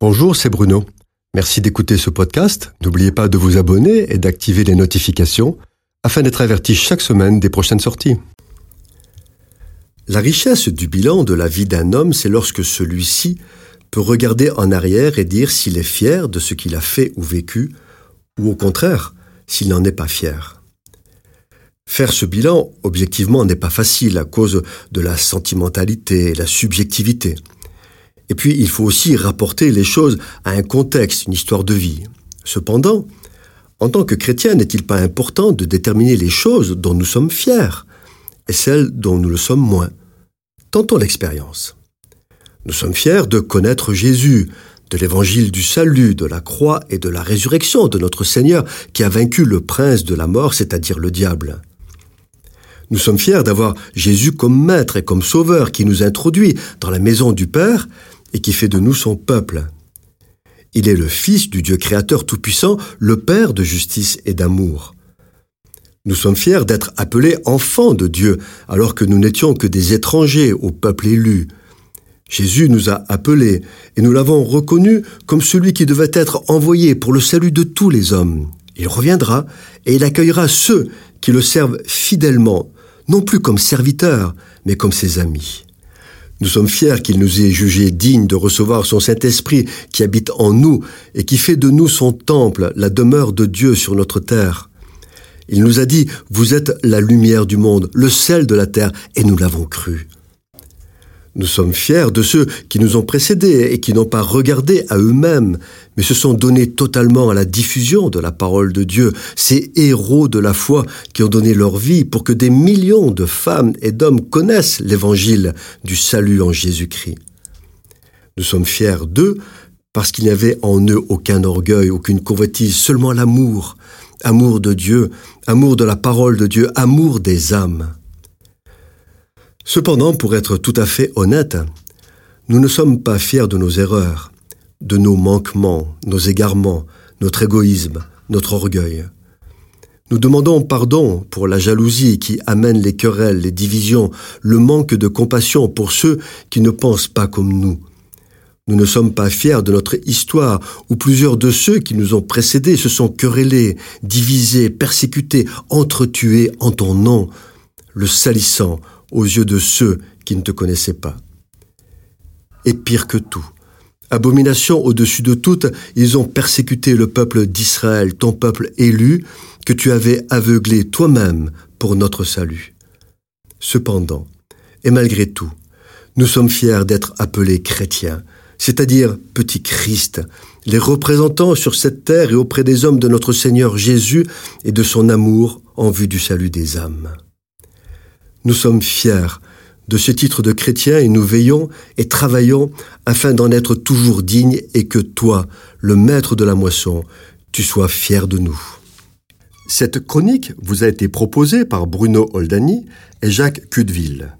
Bonjour, c'est Bruno. Merci d'écouter ce podcast. N'oubliez pas de vous abonner et d'activer les notifications afin d'être averti chaque semaine des prochaines sorties. La richesse du bilan de la vie d'un homme, c'est lorsque celui-ci peut regarder en arrière et dire s'il est fier de ce qu'il a fait ou vécu, ou au contraire, s'il n'en est pas fier. Faire ce bilan, objectivement, n'est pas facile à cause de la sentimentalité et la subjectivité. Et puis, il faut aussi rapporter les choses à un contexte, une histoire de vie. Cependant, en tant que chrétien, n'est-il pas important de déterminer les choses dont nous sommes fiers et celles dont nous le sommes moins? Tentons l'expérience. Nous sommes fiers de connaître Jésus, de l'évangile du salut, de la croix et de la résurrection de notre Seigneur qui a vaincu le prince de la mort, c'est-à-dire le diable. Nous sommes fiers d'avoir Jésus comme maître et comme sauveur qui nous introduit dans la maison du Père et qui fait de nous son peuple. Il est le Fils du Dieu créateur tout-puissant, le Père de justice et d'amour. Nous sommes fiers d'être appelés enfants de Dieu, alors que nous n'étions que des étrangers au peuple élu. Jésus nous a appelés, et nous l'avons reconnu comme celui qui devait être envoyé pour le salut de tous les hommes. Il reviendra, et il accueillera ceux qui le servent fidèlement, non plus comme serviteurs, mais comme ses amis. Nous sommes fiers qu'il nous ait jugés dignes de recevoir son Saint-Esprit qui habite en nous et qui fait de nous son temple, la demeure de Dieu sur notre terre. Il nous a dit, vous êtes la lumière du monde, le sel de la terre, et nous l'avons cru. Nous sommes fiers de ceux qui nous ont précédés et qui n'ont pas regardé à eux-mêmes, mais se sont donnés totalement à la diffusion de la parole de Dieu, ces héros de la foi qui ont donné leur vie pour que des millions de femmes et d'hommes connaissent l'évangile du salut en Jésus-Christ. Nous sommes fiers d'eux parce qu'il n'y avait en eux aucun orgueil, aucune convoitise, seulement l'amour, amour de Dieu, amour de la parole de Dieu, amour des âmes. Cependant, pour être tout à fait honnête, nous ne sommes pas fiers de nos erreurs, de nos manquements, nos égarements, notre égoïsme, notre orgueil. Nous demandons pardon pour la jalousie qui amène les querelles, les divisions, le manque de compassion pour ceux qui ne pensent pas comme nous. Nous ne sommes pas fiers de notre histoire où plusieurs de ceux qui nous ont précédés se sont querellés, divisés, persécutés, entretués en ton nom, le salissant aux yeux de ceux qui ne te connaissaient pas. Et pire que tout, abomination au-dessus de toutes, ils ont persécuté le peuple d'Israël, ton peuple élu, que tu avais aveuglé toi-même pour notre salut. Cependant, et malgré tout, nous sommes fiers d'être appelés chrétiens, c'est-à-dire petits Christ, les représentants sur cette terre et auprès des hommes de notre Seigneur Jésus et de son amour en vue du salut des âmes. Nous sommes fiers de ce titre de chrétien et nous veillons et travaillons afin d'en être toujours dignes et que toi, le maître de la moisson, tu sois fier de nous. Cette chronique vous a été proposée par Bruno Oldani et Jacques Cudeville.